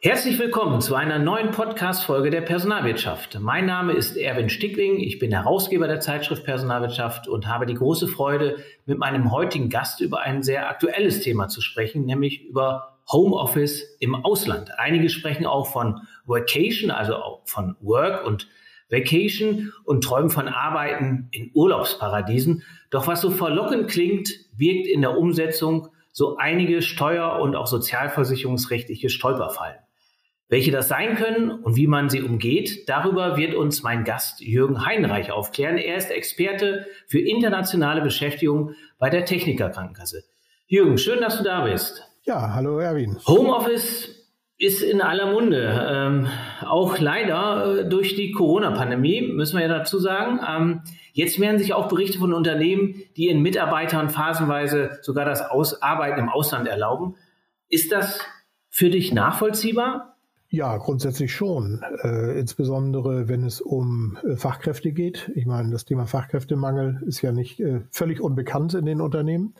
Herzlich willkommen zu einer neuen Podcast-Folge der Personalwirtschaft. Mein Name ist Erwin Stickling. Ich bin Herausgeber der Zeitschrift Personalwirtschaft und habe die große Freude, mit meinem heutigen Gast über ein sehr aktuelles Thema zu sprechen, nämlich über Homeoffice im Ausland. Einige sprechen auch von Workation, also auch von Work und Vacation und träumen von Arbeiten in Urlaubsparadiesen. Doch was so verlockend klingt, birgt in der Umsetzung so einige steuer- und auch sozialversicherungsrechtliche Stolperfallen. Welche das sein können und wie man sie umgeht, darüber wird uns mein Gast Jürgen Heinreich aufklären. Er ist Experte für internationale Beschäftigung bei der Techniker Krankenkasse. Jürgen, schön, dass du da bist. Ja, hallo Erwin. Homeoffice ist in aller Munde. Ähm, auch leider äh, durch die Corona-Pandemie, müssen wir ja dazu sagen. Ähm, jetzt mehren sich auch Berichte von Unternehmen, die ihren Mitarbeitern phasenweise sogar das Aus Arbeiten im Ausland erlauben. Ist das für dich nachvollziehbar? Ja, grundsätzlich schon. Äh, insbesondere wenn es um äh, Fachkräfte geht. Ich meine, das Thema Fachkräftemangel ist ja nicht äh, völlig unbekannt in den Unternehmen.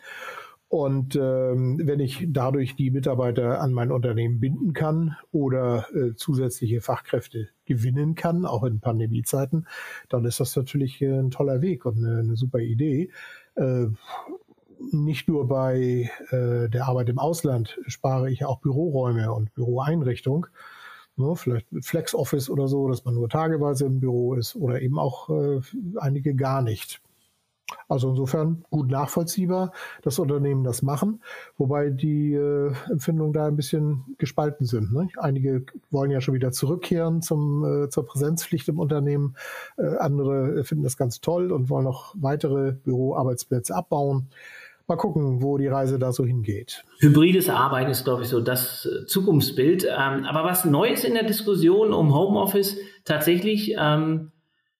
Und ähm, wenn ich dadurch die Mitarbeiter an mein Unternehmen binden kann oder äh, zusätzliche Fachkräfte gewinnen kann, auch in Pandemiezeiten, dann ist das natürlich äh, ein toller Weg und eine, eine super Idee. Äh, nicht nur bei äh, der Arbeit im Ausland spare ich auch Büroräume und Büroeinrichtung. Ne, vielleicht mit Flex Office oder so, dass man nur tageweise im Büro ist oder eben auch äh, einige gar nicht. Also insofern gut nachvollziehbar, dass Unternehmen das machen, wobei die äh, Empfindungen da ein bisschen gespalten sind. Ne? Einige wollen ja schon wieder zurückkehren zum, äh, zur Präsenzpflicht im Unternehmen, äh, andere finden das ganz toll und wollen noch weitere Büroarbeitsplätze abbauen mal gucken, wo die Reise da so hingeht. Hybrides Arbeiten ist, glaube ich, so das äh, Zukunftsbild. Ähm, aber was Neues in der Diskussion um Homeoffice tatsächlich, ähm,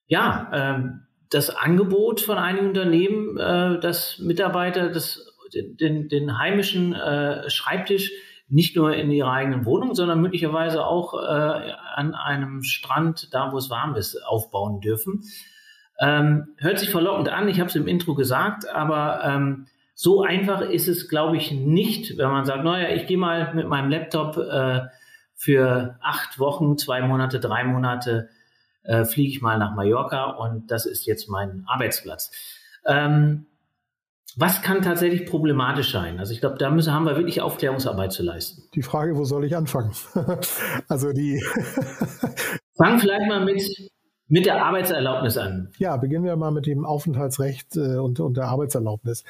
ja, ähm, das Angebot von einigen Unternehmen, äh, dass Mitarbeiter das, den, den heimischen äh, Schreibtisch nicht nur in ihrer eigenen Wohnung, sondern möglicherweise auch äh, an einem Strand, da wo es warm ist, aufbauen dürfen. Ähm, hört sich verlockend an, ich habe es im Intro gesagt, aber ähm, so einfach ist es, glaube ich, nicht, wenn man sagt, naja, ich gehe mal mit meinem Laptop äh, für acht Wochen, zwei Monate, drei Monate, äh, fliege ich mal nach Mallorca und das ist jetzt mein Arbeitsplatz. Ähm, was kann tatsächlich problematisch sein? Also ich glaube, da müssen, haben wir wirklich Aufklärungsarbeit zu leisten. Die Frage, wo soll ich anfangen? also die. Fang vielleicht mal mit, mit der Arbeitserlaubnis an. Ja, beginnen wir mal mit dem Aufenthaltsrecht äh, und, und der Arbeitserlaubnis.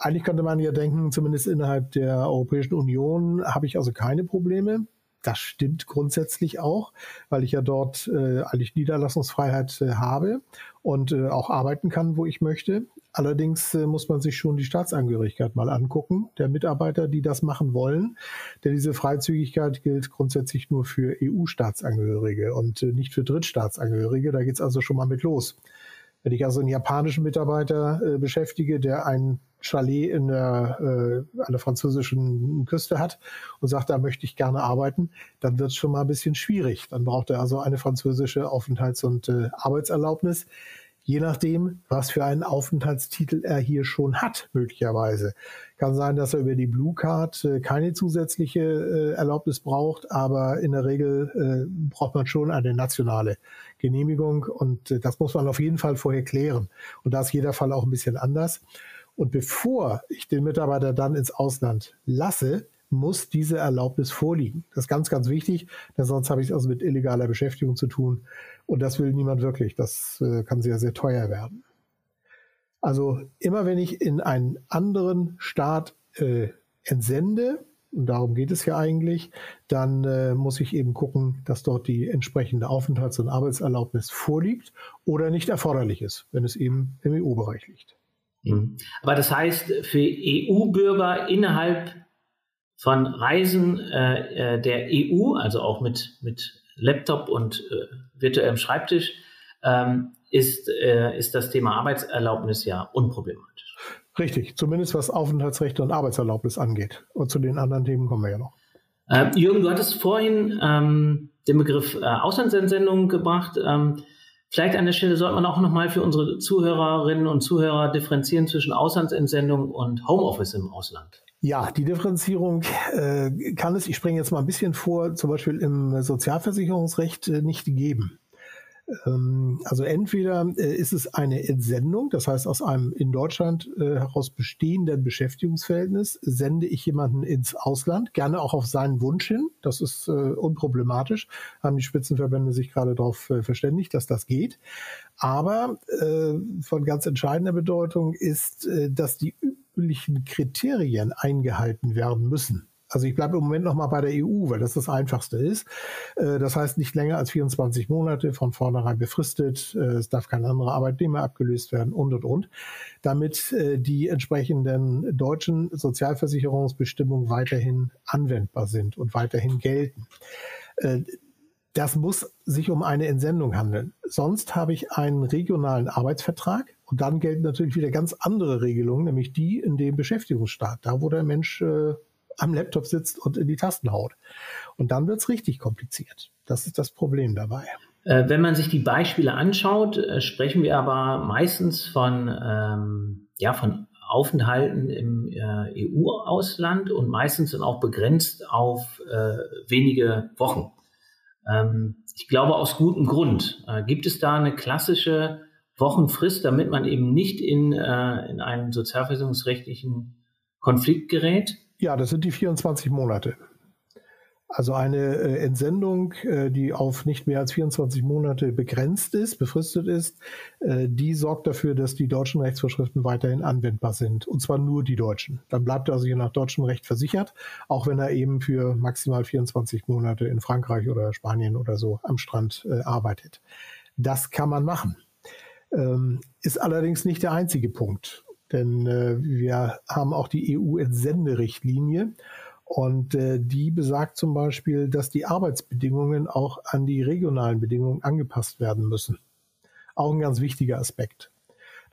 Eigentlich könnte man ja denken, zumindest innerhalb der Europäischen Union habe ich also keine Probleme. Das stimmt grundsätzlich auch, weil ich ja dort äh, eigentlich Niederlassungsfreiheit äh, habe und äh, auch arbeiten kann, wo ich möchte. Allerdings äh, muss man sich schon die Staatsangehörigkeit mal angucken, der Mitarbeiter, die das machen wollen. Denn diese Freizügigkeit gilt grundsätzlich nur für EU-Staatsangehörige und äh, nicht für Drittstaatsangehörige. Da geht es also schon mal mit los. Wenn ich also einen japanischen Mitarbeiter äh, beschäftige, der ein Chalet in der, äh, an der französischen Küste hat und sagt, da möchte ich gerne arbeiten, dann wird es schon mal ein bisschen schwierig. Dann braucht er also eine französische Aufenthalts- und äh, Arbeitserlaubnis je nachdem, was für einen Aufenthaltstitel er hier schon hat, möglicherweise. Kann sein, dass er über die Blue Card äh, keine zusätzliche äh, Erlaubnis braucht, aber in der Regel äh, braucht man schon eine nationale Genehmigung und äh, das muss man auf jeden Fall vorher klären. Und da ist jeder Fall auch ein bisschen anders. Und bevor ich den Mitarbeiter dann ins Ausland lasse, muss diese Erlaubnis vorliegen. Das ist ganz, ganz wichtig, denn sonst habe ich es also mit illegaler Beschäftigung zu tun. Und das will niemand wirklich. Das äh, kann sehr, sehr teuer werden. Also immer wenn ich in einen anderen Staat äh, entsende, und darum geht es ja eigentlich, dann äh, muss ich eben gucken, dass dort die entsprechende Aufenthalts- und Arbeitserlaubnis vorliegt oder nicht erforderlich ist, wenn es eben im EU-Bereich liegt. Mhm. Aber das heißt, für EU-Bürger innerhalb von Reisen äh, äh der EU, also auch mit, mit Laptop und äh, virtuellem Schreibtisch, ähm, ist, äh, ist das Thema Arbeitserlaubnis ja unproblematisch. Richtig, zumindest was Aufenthaltsrechte und Arbeitserlaubnis angeht. Und zu den anderen Themen kommen wir ja noch. Ähm, Jürgen, du hattest vorhin ähm, den Begriff äh, Auslandsentsendung gebracht. Ähm, Vielleicht an der Stelle sollte man auch nochmal für unsere Zuhörerinnen und Zuhörer differenzieren zwischen Auslandsentsendung und Homeoffice im Ausland. Ja, die Differenzierung äh, kann es, ich springe jetzt mal ein bisschen vor, zum Beispiel im Sozialversicherungsrecht äh, nicht geben. Ähm, also entweder äh, ist es eine Entsendung, das heißt aus einem in Deutschland äh, heraus bestehenden Beschäftigungsverhältnis sende ich jemanden ins Ausland, gerne auch auf seinen Wunsch hin. Das ist äh, unproblematisch. Haben die Spitzenverbände sich gerade darauf verständigt, dass das geht. Aber von ganz entscheidender Bedeutung ist, dass die üblichen Kriterien eingehalten werden müssen. Also ich bleibe im Moment noch mal bei der EU, weil das das Einfachste ist. Äh, das heißt nicht länger als 24 Monate von vornherein befristet. Äh, es darf kein anderer Arbeitnehmer abgelöst werden und und und, damit äh, die entsprechenden deutschen Sozialversicherungsbestimmungen weiterhin anwendbar sind und weiterhin gelten. Das muss sich um eine Entsendung handeln. Sonst habe ich einen regionalen Arbeitsvertrag und dann gelten natürlich wieder ganz andere Regelungen, nämlich die in dem Beschäftigungsstaat, da wo der Mensch am Laptop sitzt und in die Tasten haut. Und dann wird es richtig kompliziert. Das ist das Problem dabei. Äh, wenn man sich die Beispiele anschaut, äh, sprechen wir aber meistens von, ähm, ja, von Aufenthalten im äh, EU-Ausland und meistens dann auch begrenzt auf äh, wenige Wochen. Ähm, ich glaube aus gutem Grund. Äh, gibt es da eine klassische Wochenfrist, damit man eben nicht in, äh, in einen sozialversicherungsrechtlichen Konflikt gerät? Ja, das sind die 24 Monate. Also eine äh, Entsendung, äh, die auf nicht mehr als 24 Monate begrenzt ist, befristet ist, äh, die sorgt dafür, dass die deutschen Rechtsvorschriften weiterhin anwendbar sind. Und zwar nur die deutschen. Dann bleibt er also je nach deutschem Recht versichert, auch wenn er eben für maximal 24 Monate in Frankreich oder Spanien oder so am Strand arbeitet. Das kann man machen. Ähm, ist allerdings nicht der einzige Punkt. Denn äh, wir haben auch die EU-Entsenderichtlinie und äh, die besagt zum Beispiel, dass die Arbeitsbedingungen auch an die regionalen Bedingungen angepasst werden müssen. Auch ein ganz wichtiger Aspekt.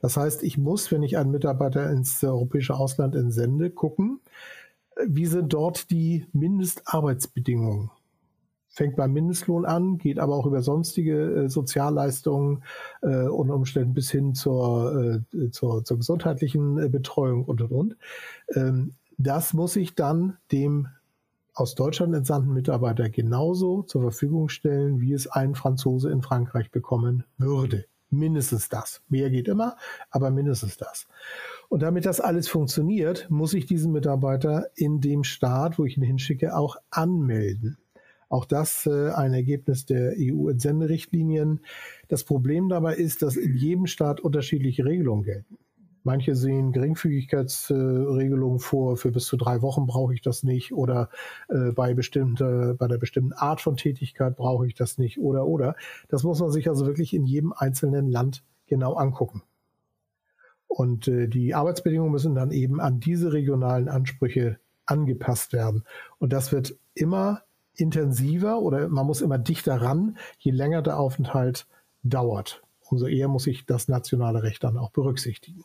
Das heißt, ich muss, wenn ich einen Mitarbeiter ins europäische Ausland entsende, gucken, wie sind dort die Mindestarbeitsbedingungen fängt beim Mindestlohn an, geht aber auch über sonstige äh, Sozialleistungen äh, und Umständen bis hin zur, äh, zur, zur, gesundheitlichen äh, Betreuung und und und. Ähm, das muss ich dann dem aus Deutschland entsandten Mitarbeiter genauso zur Verfügung stellen, wie es ein Franzose in Frankreich bekommen würde. Mindestens das. Mehr geht immer, aber mindestens das. Und damit das alles funktioniert, muss ich diesen Mitarbeiter in dem Staat, wo ich ihn hinschicke, auch anmelden. Auch das äh, ein Ergebnis der EU-Entsenderichtlinien. Das Problem dabei ist, dass in jedem Staat unterschiedliche Regelungen gelten. Manche sehen Geringfügigkeitsregelungen vor, für bis zu drei Wochen brauche ich das nicht oder äh, bei, bestimmter, bei der bestimmten Art von Tätigkeit brauche ich das nicht oder oder. Das muss man sich also wirklich in jedem einzelnen Land genau angucken. Und äh, die Arbeitsbedingungen müssen dann eben an diese regionalen Ansprüche angepasst werden. Und das wird immer intensiver oder man muss immer dichter ran, je länger der Aufenthalt dauert. Umso eher muss ich das nationale Recht dann auch berücksichtigen.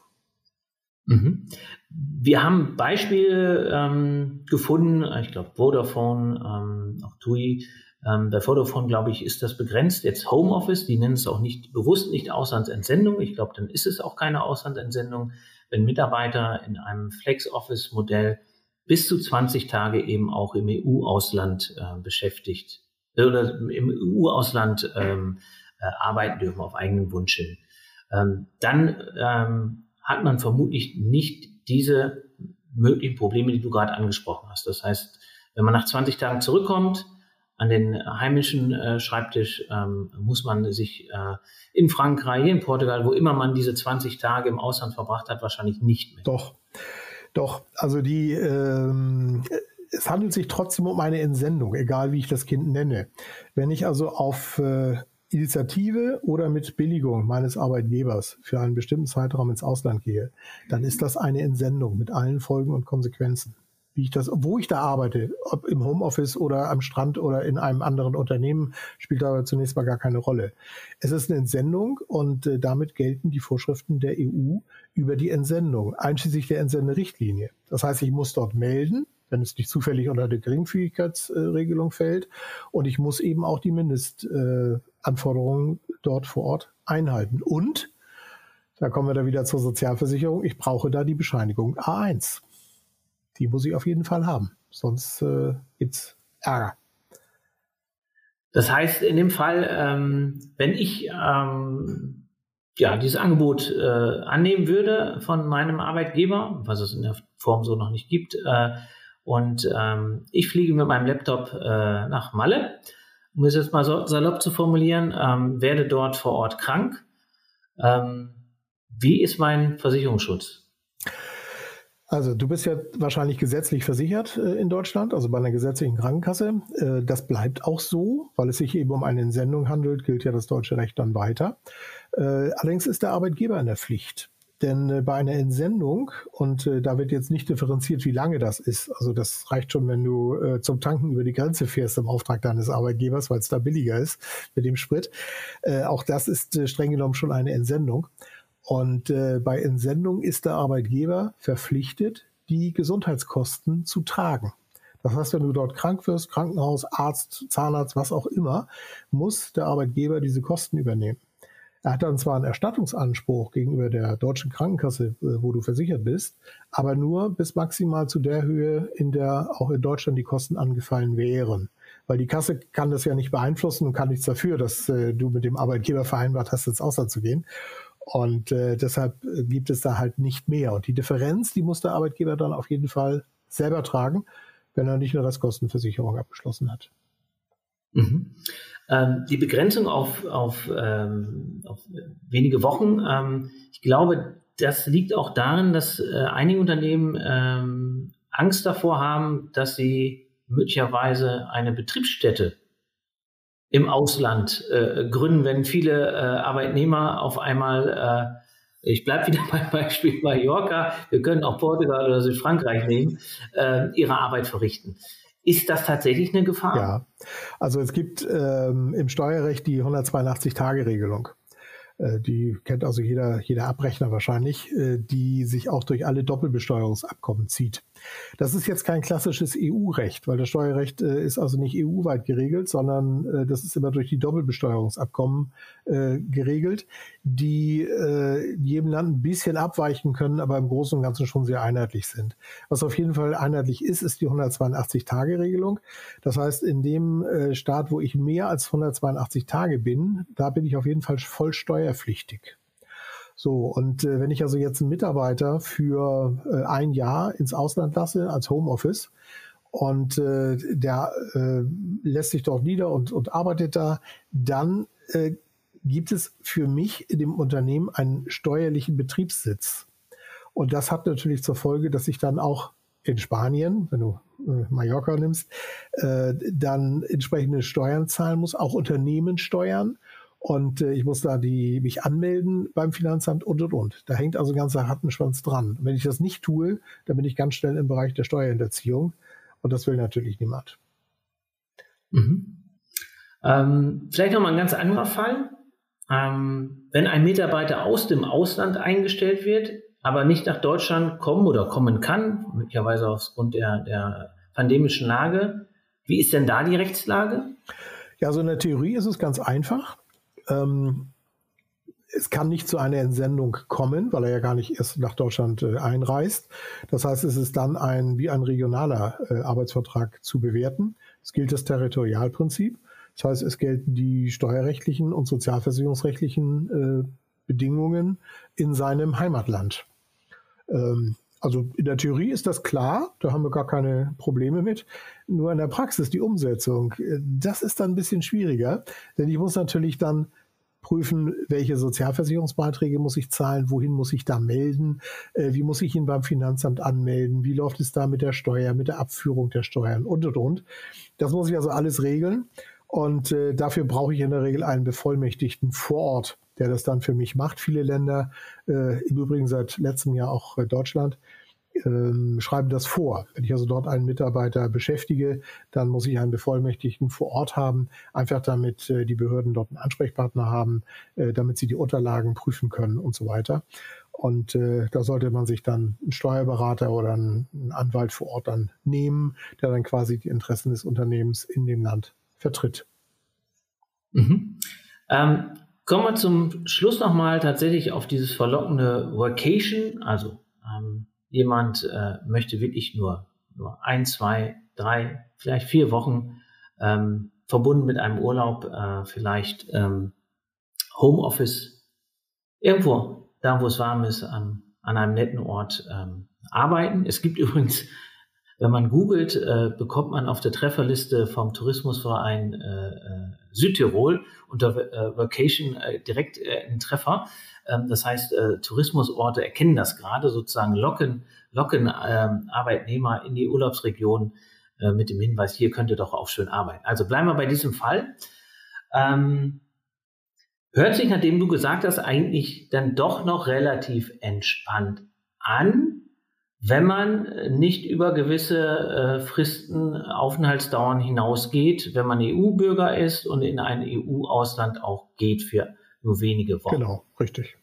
Mhm. Wir haben Beispiele ähm, gefunden, ich glaube Vodafone, ähm, auch TUI. Ähm, bei Vodafone, glaube ich, ist das begrenzt. Jetzt Homeoffice, die nennen es auch nicht bewusst nicht Auslandsentsendung. Ich glaube, dann ist es auch keine Auslandsentsendung, wenn Mitarbeiter in einem Flex-Office-Modell bis zu 20 Tage eben auch im EU-Ausland äh, beschäftigt äh, oder im EU-Ausland ähm, äh, arbeiten dürfen auf eigenen Wunsch hin. Ähm, dann ähm, hat man vermutlich nicht diese möglichen Probleme, die du gerade angesprochen hast. Das heißt, wenn man nach 20 Tagen zurückkommt, an den heimischen äh, Schreibtisch ähm, muss man sich äh, in Frankreich, in Portugal, wo immer man diese 20 Tage im Ausland verbracht hat, wahrscheinlich nicht mehr. Doch. Doch, also die, ähm, es handelt sich trotzdem um eine Entsendung, egal wie ich das Kind nenne. Wenn ich also auf äh, Initiative oder mit Billigung meines Arbeitgebers für einen bestimmten Zeitraum ins Ausland gehe, dann ist das eine Entsendung mit allen Folgen und Konsequenzen wie ich das, wo ich da arbeite, ob im Homeoffice oder am Strand oder in einem anderen Unternehmen, spielt aber zunächst mal gar keine Rolle. Es ist eine Entsendung und äh, damit gelten die Vorschriften der EU über die Entsendung, einschließlich der Entsenderichtlinie. Das heißt, ich muss dort melden, wenn es nicht zufällig unter die Geringfügigkeitsregelung fällt. Und ich muss eben auch die Mindestanforderungen dort vor Ort einhalten. Und, da kommen wir da wieder zur Sozialversicherung, ich brauche da die Bescheinigung A1. Die muss ich auf jeden Fall haben, sonst äh, gibt es Ärger. Das heißt, in dem Fall, ähm, wenn ich ähm, ja, dieses Angebot äh, annehmen würde von meinem Arbeitgeber, was es in der Form so noch nicht gibt, äh, und ähm, ich fliege mit meinem Laptop äh, nach Malle, um es jetzt mal so salopp zu formulieren, ähm, werde dort vor Ort krank. Ähm, wie ist mein Versicherungsschutz? Also du bist ja wahrscheinlich gesetzlich versichert äh, in Deutschland, also bei einer gesetzlichen Krankenkasse. Äh, das bleibt auch so, weil es sich eben um eine Entsendung handelt, gilt ja das deutsche Recht dann weiter. Äh, allerdings ist der Arbeitgeber in der Pflicht. Denn bei einer Entsendung, und da wird jetzt nicht differenziert, wie lange das ist, also das reicht schon, wenn du zum Tanken über die Grenze fährst im Auftrag deines Arbeitgebers, weil es da billiger ist mit dem Sprit. Auch das ist streng genommen schon eine Entsendung. Und äh, bei Entsendung ist der Arbeitgeber verpflichtet, die Gesundheitskosten zu tragen. Das heißt, wenn du dort krank wirst, Krankenhaus, Arzt, Zahnarzt, was auch immer, muss der Arbeitgeber diese Kosten übernehmen. Er hat dann zwar einen Erstattungsanspruch gegenüber der deutschen Krankenkasse, äh, wo du versichert bist, aber nur bis maximal zu der Höhe, in der auch in Deutschland die Kosten angefallen wären. Weil die Kasse kann das ja nicht beeinflussen und kann nichts dafür, dass äh, du mit dem Arbeitgeber vereinbart hast, ins Ausland zu gehen. Und äh, deshalb äh, gibt es da halt nicht mehr. Und die Differenz, die muss der Arbeitgeber dann auf jeden Fall selber tragen, wenn er nicht eine Restkostenversicherung abgeschlossen hat. Mhm. Ähm, die Begrenzung auf, auf, ähm, auf wenige Wochen, ähm, ich glaube, das liegt auch darin, dass äh, einige Unternehmen ähm, Angst davor haben, dass sie möglicherweise eine Betriebsstätte im Ausland äh, gründen, wenn viele äh, Arbeitnehmer auf einmal, äh, ich bleibe wieder beim Beispiel Mallorca, wir können auch Portugal oder Südfrankreich nehmen, äh, ihre Arbeit verrichten. Ist das tatsächlich eine Gefahr? Ja, also es gibt ähm, im Steuerrecht die 182-Tage-Regelung. Äh, die kennt also jeder, jeder Abrechner wahrscheinlich, äh, die sich auch durch alle Doppelbesteuerungsabkommen zieht. Das ist jetzt kein klassisches EU-Recht, weil das Steuerrecht äh, ist also nicht EU-weit geregelt, sondern äh, das ist immer durch die Doppelbesteuerungsabkommen äh, geregelt, die äh, jedem Land ein bisschen abweichen können, aber im Großen und Ganzen schon sehr einheitlich sind. Was auf jeden Fall einheitlich ist, ist die 182-Tage-Regelung. Das heißt, in dem äh, Staat, wo ich mehr als 182 Tage bin, da bin ich auf jeden Fall voll steuerpflichtig. So, und äh, wenn ich also jetzt einen Mitarbeiter für äh, ein Jahr ins Ausland lasse als Homeoffice und äh, der äh, lässt sich dort nieder und, und arbeitet da, dann äh, gibt es für mich in dem Unternehmen einen steuerlichen Betriebssitz. Und das hat natürlich zur Folge, dass ich dann auch in Spanien, wenn du äh, Mallorca nimmst, dann entsprechende Steuern zahlen muss, auch Unternehmenssteuern. Und äh, ich muss da die, mich anmelden beim Finanzamt und und und. Da hängt also ein ganzer Rattenschwanz dran. Und wenn ich das nicht tue, dann bin ich ganz schnell im Bereich der Steuerhinterziehung. Und das will natürlich niemand. Mhm. Ähm, vielleicht nochmal ein ganz anderer Fall. Ähm, wenn ein Mitarbeiter aus dem Ausland eingestellt wird, aber nicht nach Deutschland kommen oder kommen kann, möglicherweise aufgrund der, der pandemischen Lage, wie ist denn da die Rechtslage? Ja, also in der Theorie ist es ganz einfach. Ähm, es kann nicht zu einer Entsendung kommen, weil er ja gar nicht erst nach Deutschland äh, einreist. Das heißt, es ist dann ein, wie ein regionaler äh, Arbeitsvertrag zu bewerten. Es gilt das Territorialprinzip. Das heißt, es gelten die steuerrechtlichen und sozialversicherungsrechtlichen äh, Bedingungen in seinem Heimatland. Ähm, also in der Theorie ist das klar, da haben wir gar keine Probleme mit. Nur in der Praxis, die Umsetzung, äh, das ist dann ein bisschen schwieriger, denn ich muss natürlich dann prüfen, welche Sozialversicherungsbeiträge muss ich zahlen, wohin muss ich da melden, äh, wie muss ich ihn beim Finanzamt anmelden, wie läuft es da mit der Steuer, mit der Abführung der Steuern und und und. Das muss ich also alles regeln und äh, dafür brauche ich in der Regel einen Bevollmächtigten vor Ort der das dann für mich macht. Viele Länder, äh, im Übrigen seit letztem Jahr auch äh, Deutschland, ähm, schreiben das vor. Wenn ich also dort einen Mitarbeiter beschäftige, dann muss ich einen Bevollmächtigten vor Ort haben, einfach damit äh, die Behörden dort einen Ansprechpartner haben, äh, damit sie die Unterlagen prüfen können und so weiter. Und äh, da sollte man sich dann einen Steuerberater oder einen Anwalt vor Ort dann nehmen, der dann quasi die Interessen des Unternehmens in dem Land vertritt. Mhm. Ähm, kommen wir zum Schluss nochmal tatsächlich auf dieses verlockende Vacation. Also ähm, jemand äh, möchte wirklich nur, nur ein, zwei, drei, vielleicht vier Wochen ähm, verbunden mit einem Urlaub, äh, vielleicht ähm, Homeoffice irgendwo da wo es warm ist, an, an einem netten Ort ähm, arbeiten. Es gibt übrigens, wenn man googelt, äh, bekommt man auf der Trefferliste vom Tourismusverein äh, äh, Südtirol unter äh, Vacation äh, direkt einen Treffer. Ähm, das heißt, äh, Tourismusorte erkennen das gerade, sozusagen locken, locken äh, Arbeitnehmer in die Urlaubsregion äh, mit dem Hinweis, hier könnt ihr doch auch schön arbeiten. Also bleiben wir bei diesem Fall. Ähm, hört sich, nachdem du gesagt hast, eigentlich dann doch noch relativ entspannt an, wenn man nicht über gewisse äh, Fristen, Aufenthaltsdauern hinausgeht, wenn man EU-Bürger ist und in ein EU-Ausland auch geht für nur wenige Wochen. Genau, richtig.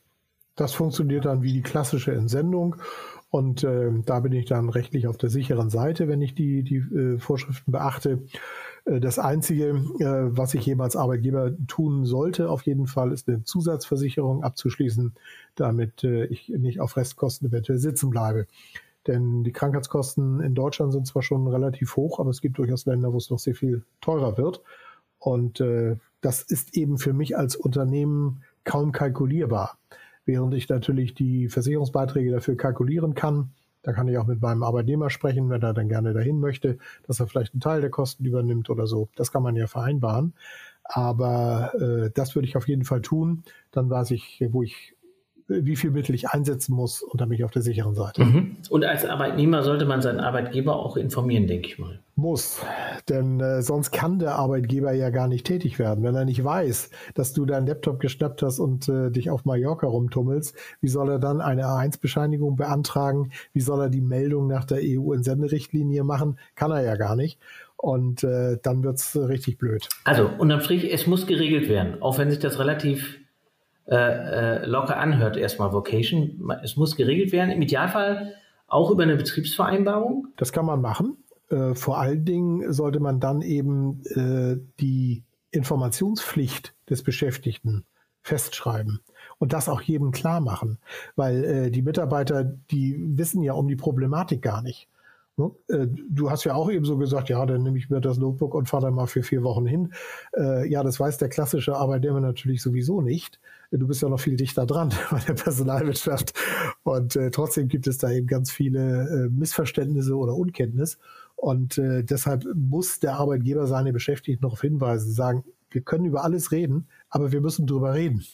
Das funktioniert dann wie die klassische Entsendung. Und äh, da bin ich dann rechtlich auf der sicheren Seite, wenn ich die, die äh, Vorschriften beachte. Äh, das Einzige, äh, was ich jemals Arbeitgeber tun sollte, auf jeden Fall, ist eine Zusatzversicherung abzuschließen, damit äh, ich nicht auf Restkosten eventuell sitzen bleibe. Denn die Krankheitskosten in Deutschland sind zwar schon relativ hoch, aber es gibt durchaus Länder, wo es noch sehr viel teurer wird. Und das ist eben für mich als Unternehmen kaum kalkulierbar. Während ich natürlich die Versicherungsbeiträge dafür kalkulieren kann, da kann ich auch mit meinem Arbeitnehmer sprechen, wenn er dann gerne dahin möchte, dass er vielleicht einen Teil der Kosten übernimmt oder so. Das kann man ja vereinbaren. Aber äh, das würde ich auf jeden Fall tun. Dann weiß ich, wo ich wie viel Mittel ich einsetzen muss und dann bin ich auf der sicheren Seite. Mhm. Und als Arbeitnehmer sollte man seinen Arbeitgeber auch informieren, denke ich mal. Muss, denn äh, sonst kann der Arbeitgeber ja gar nicht tätig werden. Wenn er nicht weiß, dass du deinen Laptop geschnappt hast und äh, dich auf Mallorca rumtummelst, wie soll er dann eine A1-Bescheinigung beantragen? Wie soll er die Meldung nach der EU-Entsenderichtlinie machen? Kann er ja gar nicht. Und äh, dann es richtig blöd. Also unterm Strich, es muss geregelt werden, auch wenn sich das relativ äh, äh, locker anhört, erstmal Vocation. Es muss geregelt werden, im Idealfall auch über eine Betriebsvereinbarung. Das kann man machen. Äh, vor allen Dingen sollte man dann eben äh, die Informationspflicht des Beschäftigten festschreiben und das auch jedem klar machen, weil äh, die Mitarbeiter, die wissen ja um die Problematik gar nicht. Ne? Äh, du hast ja auch eben so gesagt, ja, dann nehme ich mir das Notebook und fahre da mal für vier Wochen hin. Äh, ja, das weiß der klassische Arbeitnehmer natürlich sowieso nicht. Du bist ja noch viel dichter dran bei der Personalwirtschaft. Und äh, trotzdem gibt es da eben ganz viele Missverständnisse oder Unkenntnis. Und deshalb muss der Arbeitgeber seine Beschäftigten darauf hinweisen, sagen, wir können über alles reden, aber wir müssen drüber reden.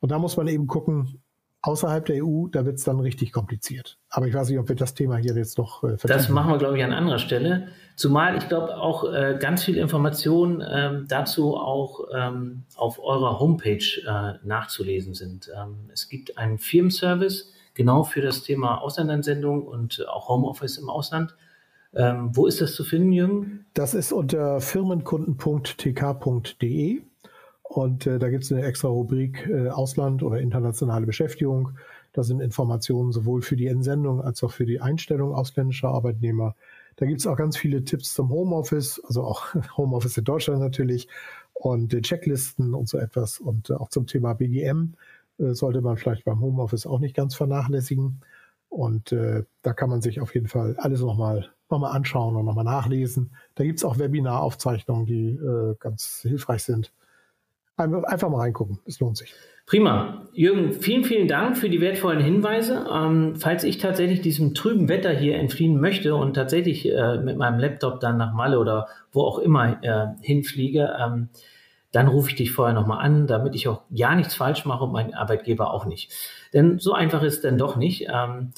Und da muss man eben gucken, Außerhalb der EU, da wird es dann richtig kompliziert. Aber ich weiß nicht, ob wir das Thema hier jetzt noch äh, Das machen wir, glaube ich, an anderer Stelle. Zumal ich glaube auch äh, ganz viel Informationen ähm, dazu auch ähm, auf eurer Homepage äh, nachzulesen sind. Ähm, es gibt einen Firmenservice genau für das Thema Auslandansendung und auch Homeoffice im Ausland. Ähm, wo ist das zu finden, Jürgen? Das ist unter firmenkunden.tk.de. Und äh, da gibt es eine extra Rubrik äh, Ausland oder internationale Beschäftigung. Da sind Informationen sowohl für die Entsendung als auch für die Einstellung ausländischer Arbeitnehmer. Da gibt es auch ganz viele Tipps zum Homeoffice, also auch Homeoffice in Deutschland natürlich und äh, Checklisten und so etwas. Und äh, auch zum Thema BGM äh, sollte man vielleicht beim Homeoffice auch nicht ganz vernachlässigen. Und äh, da kann man sich auf jeden Fall alles nochmal noch mal anschauen und nochmal nachlesen. Da gibt es auch Webinaraufzeichnungen, die äh, ganz hilfreich sind. Einfach mal reingucken, es lohnt sich. Prima. Jürgen, vielen, vielen Dank für die wertvollen Hinweise. Ähm, falls ich tatsächlich diesem trüben Wetter hier entfliehen möchte und tatsächlich äh, mit meinem Laptop dann nach Malle oder wo auch immer äh, hinfliege, ähm, dann rufe ich dich vorher nochmal an, damit ich auch ja nichts falsch mache und mein Arbeitgeber auch nicht. Denn so einfach ist es dann doch nicht. Ähm,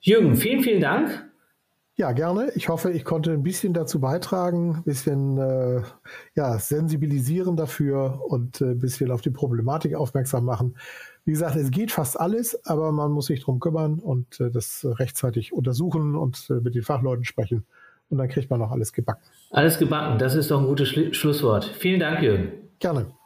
Jürgen, vielen, vielen Dank. Ja, gerne. Ich hoffe, ich konnte ein bisschen dazu beitragen, ein bisschen äh, ja, sensibilisieren dafür und äh, ein bisschen auf die Problematik aufmerksam machen. Wie gesagt, es geht fast alles, aber man muss sich darum kümmern und äh, das rechtzeitig untersuchen und äh, mit den Fachleuten sprechen. Und dann kriegt man auch alles gebacken. Alles gebacken, das ist doch ein gutes Schlusswort. Vielen Dank, Jürgen. Gerne.